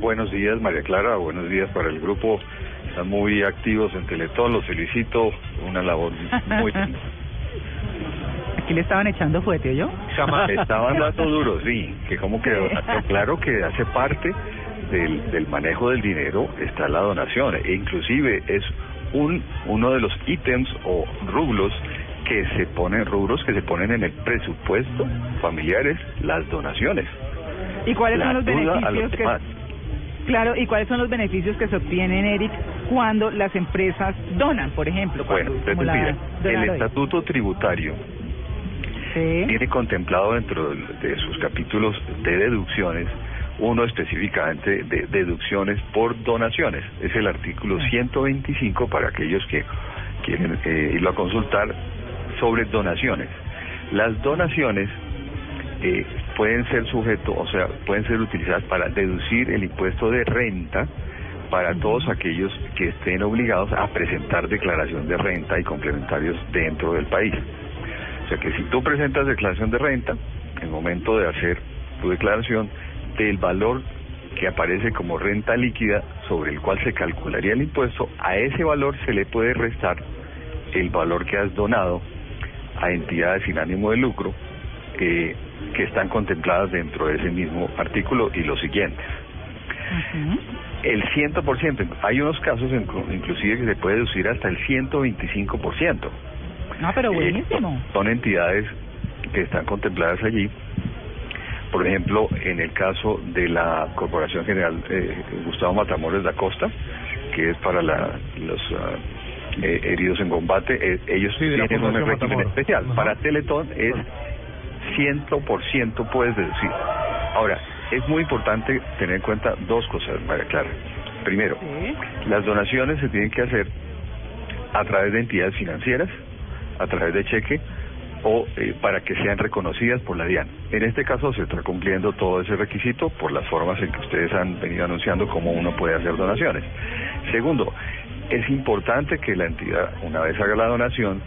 Buenos días, María Clara. Buenos días para el grupo. Están muy activos en Teletón. Los felicito. Una labor muy. Aquí le estaban echando fuete, ¿yo? Estaban dando duro, sí. Que como que claro que hace parte del, del manejo del dinero está la donación. E inclusive es un uno de los ítems o rublos que se ponen rubros que se ponen en el presupuesto familiares las donaciones. ¿Y cuáles La son los ayuda a los beneficios que demás. Claro, ¿y cuáles son los beneficios que se obtienen, Eric, cuando las empresas donan, por ejemplo? Bueno, Cuando, como la mira, el estatuto tributario Sí. tiene contemplado dentro de de sus capítulos de deducciones uno específicamente de deducciones por donaciones. Es el artículo 125 para aquellos que quieren eh, irlo a consultar sobre donaciones. Las donaciones eh, pueden ser sujeto, o sea, pueden ser utilizadas para deducir el impuesto de renta para todos aquellos que estén obligados a presentar declaración de renta y complementarios dentro del país. O sea que si tú presentas declaración de renta, en el momento de hacer tu declaración, del valor que aparece como renta líquida sobre el cual se calcularía el impuesto, a ese valor se le puede restar el valor que has donado a entidades sin ánimo de lucro que están contempladas dentro de ese mismo artículo y los siguientes. Ujú. El 100%, hay unos casos en- inclusive que se puede deducir hasta el 125%. No, pero Eh, buenísimo. son entidades que están contempladas allí. Por ejemplo, en el caso de la Corporación General eh, Gustavo Matamoros da Costa, que es para la, los ah, eh, heridos en combate, eh, ellos Sí, tienen un régimen especial. Ajá. Para Teletón es 100% puedes deducir. Ahora, es muy importante tener en cuenta dos cosas, María Clara. Primero, Sí. las donaciones se tienen que hacer a través de entidades financieras, a través de cheque o eh, para que sean reconocidas por la DIAN. En este caso se está cumpliendo todo ese requisito por las formas en que ustedes han venido anunciando cómo uno puede hacer donaciones. Segundo, es importante que la entidad, una vez haga la donación,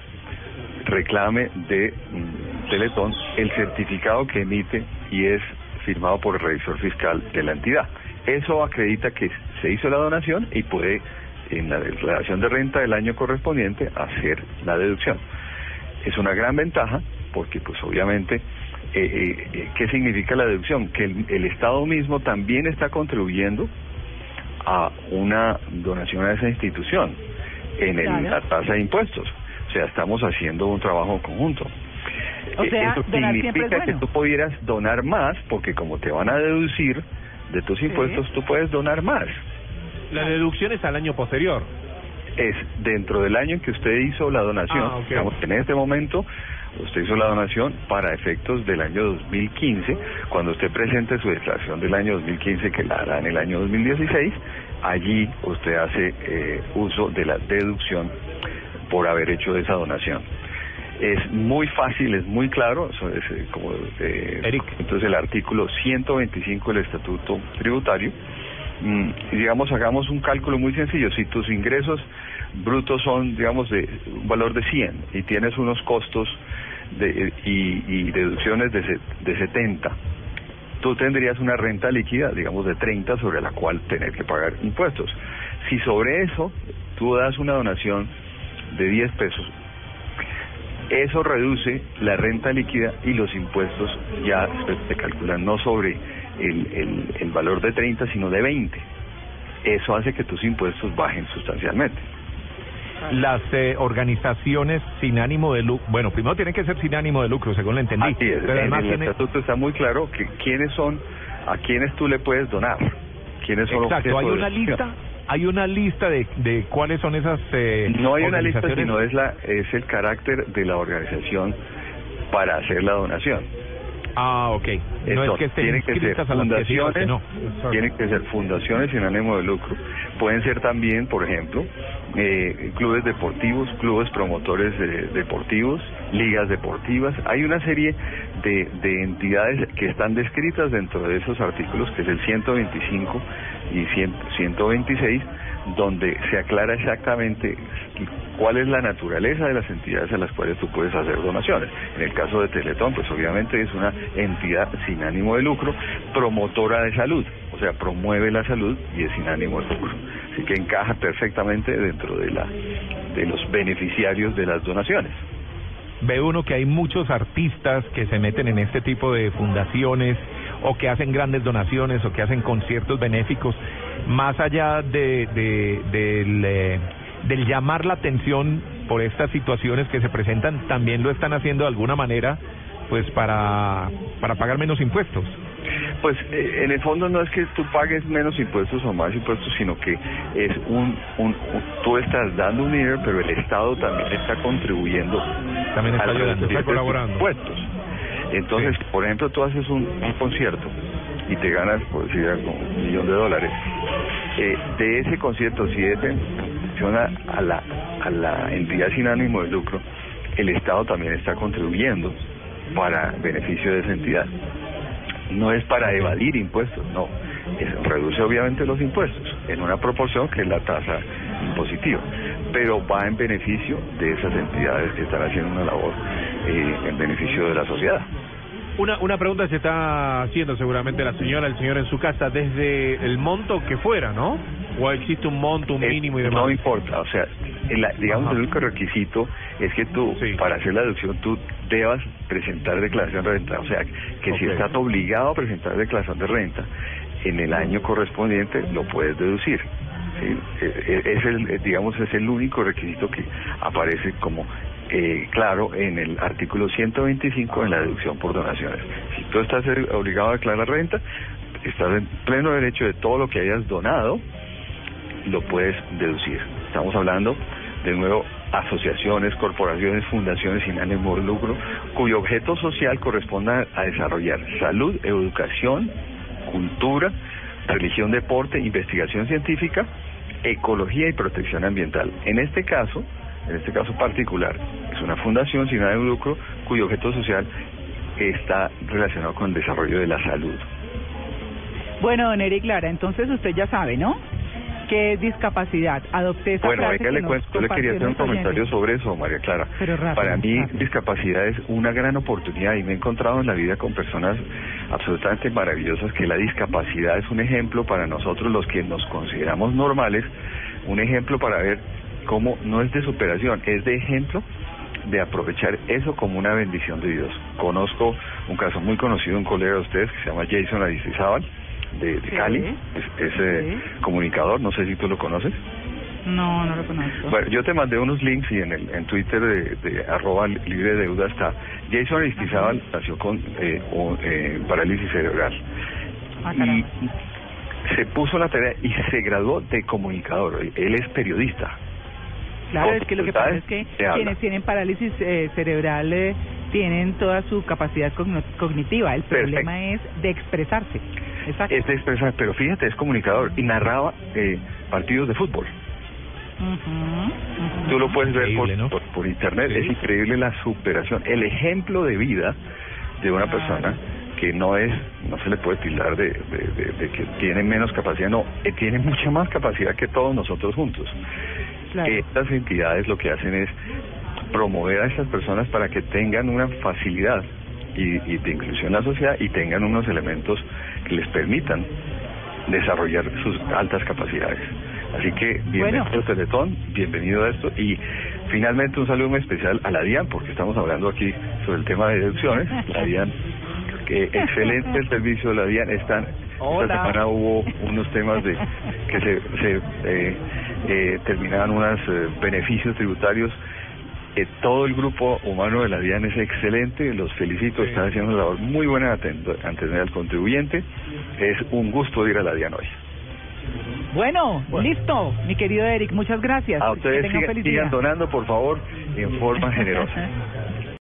reclame de mm, Teletón el certificado que emite y es firmado por el revisor fiscal de la entidad. Eso acredita que se hizo la donación y puede, en la declaración de renta del año correspondiente, hacer la deducción. Es una gran ventaja porque, pues obviamente, eh, eh, ¿qué significa la deducción? Que el, el Estado mismo también está contribuyendo a una donación a esa institución en el- Claro. la tasa de impuestos. O sea, estamos haciendo un trabajo conjunto. O sea, Eso significa es que tú pudieras donar más, porque como te van a deducir de tus impuestos, tú puedes donar más. La deducción es al año posterior. Es dentro del año en que usted hizo la donación, Ah, digamos, en este momento usted hizo la donación para efectos del año 2015, cuando usted presente su declaración del año 2015, que la hará en el año 2016, allí usted hace eh, uso de la deducción por haber hecho esa donación. Es muy fácil, es muy claro, eso es eh, como eh, Eric. entonces el artículo 125 del Estatuto Tributario. Mm, y digamos, hagamos un cálculo muy sencillo. Si tus ingresos brutos son, digamos, de un valor de 100 y tienes unos costos de, y, y deducciones de, de 70, tú tendrías una renta líquida, digamos, de 30 sobre la cual tener que pagar impuestos. Si sobre eso tú das una donación de 10 pesos, eso reduce la renta líquida y los impuestos ya se, calculan no sobre el, el, el valor de 30, sino de 20. Eso hace que tus impuestos bajen sustancialmente. Las eh, organizaciones sin ánimo de lucro, bueno, primero tienen que ser sin ánimo de lucro, según lo entendí. Así es, pero en además el tiene- estatuto está muy claro que quiénes son, a quiénes tú le puedes donar, quiénes son Exacto, hay una lista, hay una lista de, de cuáles son esas eh, No hay una lista, sino es, la, es el carácter de la organización para hacer la donación. Ah, ok. No es Entonces, que estén tienen que ser a las que fundaciones, no. tienen que ser fundaciones sin ánimo de lucro. Pueden ser también, por ejemplo, eh, clubes deportivos, clubes promotores de- deportivos, ligas deportivas. Hay una serie de, de entidades que están descritas dentro de esos artículos, que es el 125 y 100 126, donde se aclara exactamente cuál es la naturaleza de las entidades a las cuales tú puedes hacer donaciones. En el caso de Teletón, pues obviamente es una entidad sin ánimo de lucro, promotora de salud, o sea, promueve la salud y es sin ánimo de lucro. Así que encaja perfectamente dentro de la de los beneficiarios de las donaciones ve uno que hay muchos artistas que se meten en este tipo de fundaciones o que hacen grandes donaciones o que hacen conciertos benéficos, más allá de, de, del, eh, del llamar la atención por estas situaciones que se presentan, también lo están haciendo de alguna manera pues para, para pagar menos impuestos. Pues eh, en el fondo no es que tú pagues menos impuestos o más impuestos, sino que es un, un, tú estás dando un dinero, pero el Estado también está contribuyendo. También está ayudando, está colaborando. Impuestos. Entonces, por ejemplo, tú haces un, concierto y te ganas, por decir algo, un millón de dólares. Eh, de ese concierto, si es a la, a la entidad sin ánimo de lucro, el Estado también está contribuyendo para beneficio de esa entidad no es para evadir impuestos, no. Es, reduce obviamente los impuestos en una proporción que es la tasa impositiva, pero va en beneficio de esas entidades que están haciendo una labor eh, en beneficio de la sociedad. Una, una pregunta se está haciendo seguramente la señora, el señor en su casa, desde el monto que fuera, ¿no? ¿O existe un monto, un eh, mínimo y demás? No importa, o sea, digamos, el único requisito es que tú, para hacer la deducción, tú debas presentar declaración de renta. O sea, que si estás obligado a presentar declaración de renta en el año correspondiente, lo puedes deducir. ¿sí? E, e, es el, digamos, es el único requisito que aparece como eh, claro en el artículo 125 en la deducción por donaciones. Si tú estás obligado a declarar renta, estás en pleno derecho de todo lo que hayas donado, lo puedes deducir. Estamos hablando, de nuevo, asociaciones, corporaciones, fundaciones sin ánimo de lucro, cuyo objeto social corresponda a desarrollar salud, educación, cultura, religión, deporte, investigación científica, ecología y protección ambiental. En este caso, en este caso particular, es una fundación sin ánimo de lucro cuyo objeto social está relacionado con el desarrollo de la salud. Bueno, don Eric Clara, entonces usted ya sabe, ¿no? ¿Qué es discapacidad? Adopté esa bueno, frase le cuento, yo le quería hacer un comentario sobre eso, María Clara. Para mí, discapacidad es una gran oportunidad y me he encontrado en la vida con personas absolutamente maravillosas que la discapacidad es un ejemplo para nosotros los que nos consideramos normales, un ejemplo para ver cómo no es de superación, es de ejemplo de aprovechar eso como una bendición de Dios. Conozco un caso muy conocido, un colega de ustedes que se llama Jason Aristizábal, de, Cali, es, eh, comunicador, no sé si tú lo conoces. No, no lo conozco. Bueno, yo te mandé unos links y en el en Twitter de, de arroba libre de deuda está. Jason Aristizábal nació con eh, eh, parálisis cerebral. Ah, y se puso la tarea y se graduó de comunicador. Él es periodista. Claro, es que lo que pasa es que quienes tienen parálisis eh, cerebral eh, tienen toda su capacidad cognitiva. El problema es de expresarse. Exacto. Es de expresar, pero fíjate, es comunicador y narraba eh, partidos de fútbol. Tú lo puedes ver por, por, internet, es increíble la superación, el ejemplo de vida de una persona que no es, no se le puede tildar de, de, que tiene menos capacidad, no, eh, tiene mucha más capacidad que todos nosotros juntos. Estas entidades lo que hacen es promover a estas personas para que tengan una facilidad y, y de inclusión en la sociedad y tengan unos elementos que les permitan desarrollar sus altas capacidades. Así que bienvenido bueno. Teletón, bienvenido a esto y finalmente un saludo muy especial a la DIAN porque estamos hablando aquí sobre el tema de deducciones. La DIAN, que excelente el servicio de la DIAN. Están, esta semana hubo unos temas de que se, se eh, eh, terminaban unos eh, beneficios tributarios eh, todo el grupo humano de la DIAN es excelente, los felicito, están haciendo una labor muy buena ante atender al contribuyente. Es un gusto ir a la DIAN hoy. Bueno, listo, mi querido Eric, muchas gracias. A ustedes sigan donando, por favor, en forma generosa.